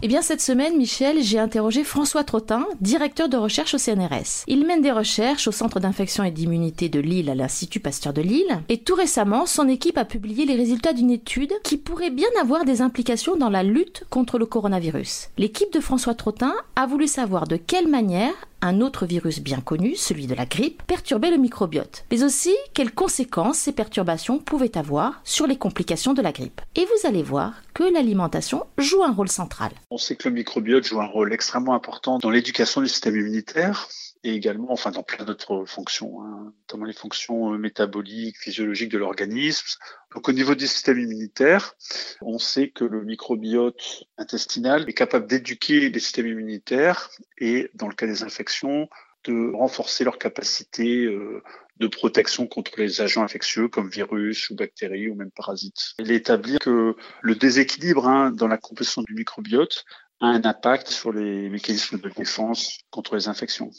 Eh bien, cette semaine, Michel, j'ai interrogé François Trottin, directeur de recherche au CNRS. Il mène des recherches au Centre d'infection et d'immunité de Lille à l'Institut Pasteur de Lille. Et tout récemment, son équipe a publié les résultats d'une étude qui pourrait bien avoir des implications dans la lutte contre le coronavirus. L'équipe de François Trottin a voulu savoir de quelle manière un autre virus bien connu, celui de la grippe, perturbait le microbiote, mais aussi quelles conséquences ces perturbations pouvaient avoir sur les complications de la grippe. Et vous allez voir que l'alimentation joue un rôle central. On sait que le microbiote joue un rôle extrêmement important dans l'éducation du système immunitaire et également, enfin, dans plein d'autres fonctions, hein, notamment les fonctions euh, métaboliques, physiologiques de l'organisme. Donc, au niveau du système immunitaire, on sait que le microbiote intestinal est capable d'éduquer les systèmes immunitaires et, dans le cas des infections, de renforcer leur capacité euh, de protection contre les agents infectieux comme virus ou bactéries ou même parasites. Il est établi que le déséquilibre hein, dans la composition du microbiote un impact sur les mécanismes de défense contre les infections.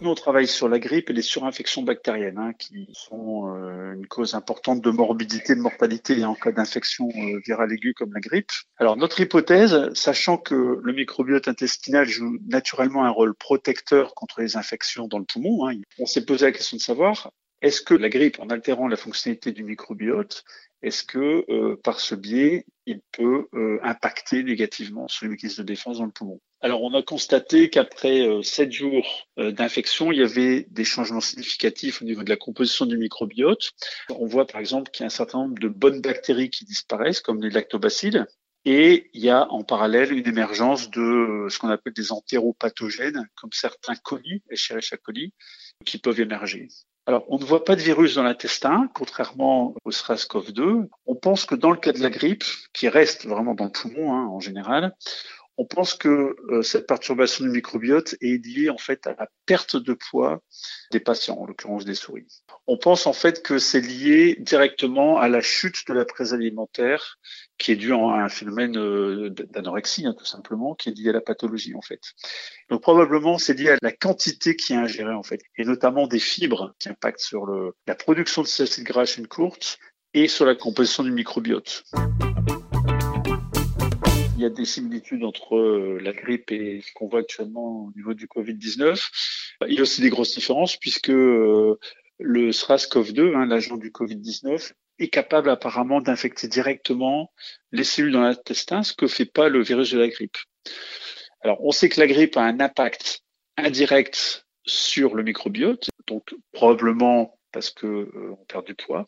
Nous, on travaille sur la grippe et les surinfections bactériennes, hein, qui sont euh, une cause importante de morbidité, de mortalité en cas d'infection euh, virale aiguë comme la grippe. Alors, notre hypothèse, sachant que le microbiote intestinal joue naturellement un rôle protecteur contre les infections dans le poumon, hein, on s'est posé la question de savoir est-ce que la grippe, en altérant la fonctionnalité du microbiote, est-ce que euh, par ce biais, il peut euh, impacter négativement sur les mécanismes de défense dans le poumon? Alors, on a constaté qu'après euh, sept jours d'infection, il y avait des changements significatifs au niveau de la composition du microbiote. On voit par exemple qu'il y a un certain nombre de bonnes bactéries qui disparaissent, comme les lactobacilles, et il y a en parallèle une émergence de ce qu'on appelle des entéropathogènes, comme certains colis, Escherichia coli, qui peuvent émerger. Alors, on ne voit pas de virus dans l'intestin, contrairement au SRAS-CoV-2. On pense que dans le cas de la grippe, qui reste vraiment dans le poumon hein, en général, on pense que euh, cette perturbation du microbiote est liée en fait à la perte de poids des patients, en l'occurrence des souris. On pense en fait que c'est lié directement à la chute de la prise alimentaire qui est due à un phénomène euh, d'anorexie, hein, tout simplement, qui est lié à la pathologie en fait. Donc probablement c'est lié à la quantité qui est ingérée en fait, et notamment des fibres qui impactent sur la production de ces acides gras à chaîne courte et sur la composition du microbiote a des similitudes entre euh, la grippe et ce qu'on voit actuellement au niveau du Covid-19. Il y a aussi des grosses différences puisque euh, le SRAS-CoV-2, hein, l'agent du Covid-19, est capable apparemment d'infecter directement les cellules dans l'intestin, ce que fait pas le virus de la grippe. Alors, on sait que la grippe a un impact indirect sur le microbiote, donc probablement parce que euh, on perd du poids.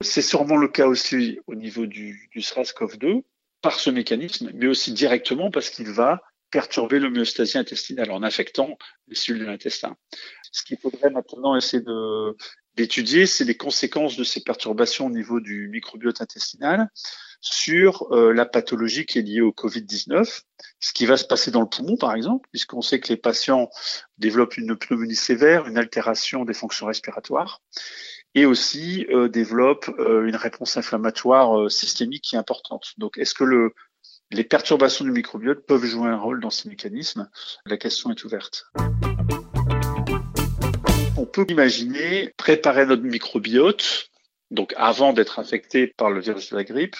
C'est sûrement le cas aussi au niveau du, du SRAS-CoV-2 par ce mécanisme, mais aussi directement parce qu'il va perturber l'homéostasie intestinale en affectant les cellules de l'intestin. Ce qu'il faudrait maintenant essayer de, d'étudier, c'est les conséquences de ces perturbations au niveau du microbiote intestinal sur euh, la pathologie qui est liée au Covid-19, ce qui va se passer dans le poumon, par exemple, puisqu'on sait que les patients développent une pneumonie sévère, une altération des fonctions respiratoires, et aussi euh, développe euh, une réponse inflammatoire euh, systémique qui est importante. Donc, est-ce que le, les perturbations du microbiote peuvent jouer un rôle dans ces mécanismes? La question est ouverte. On peut imaginer préparer notre microbiote, donc avant d'être infecté par le virus de la grippe,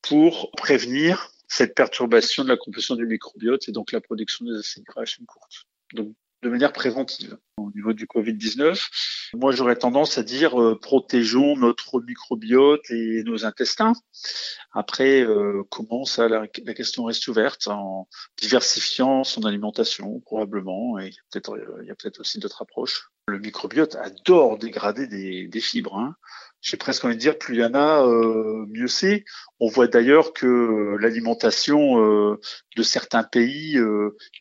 pour prévenir cette perturbation de la composition du microbiote et donc la production des acides gras à chaîne courte. Donc, de manière préventive. Au niveau du Covid-19, moi j'aurais tendance à dire euh, protégeons notre microbiote et nos intestins. Après, euh, comment ça, la, question reste ouverte en diversifiant son alimentation probablement, et peut-être il y a peut-être aussi d'autres approches. Le microbiote adore dégrader des, des fibres. Hein j'ai presque envie de dire, plus il y en a, euh, mieux c'est. On voit d'ailleurs que euh, l'alimentation euh, de certains pays,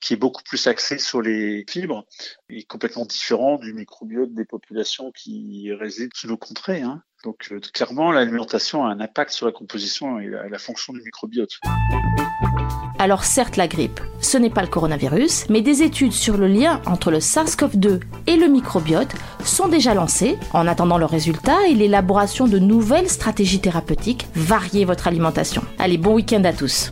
qui est beaucoup plus axée sur les fibres, est complètement différent du microbiote des populations qui résident sous nos contrées. Hein. Donc euh, clairement, l'alimentation a un impact sur la composition et la, fonction du microbiote. Alors certes, la grippe, ce n'est pas le coronavirus, mais des études sur le lien entre le SARS-CoV-2 et le microbiote sont déjà lancées. En attendant le résultat et l'élaboration de nouvelles stratégies thérapeutiques, variez votre alimentation. Allez, bon week-end à tous.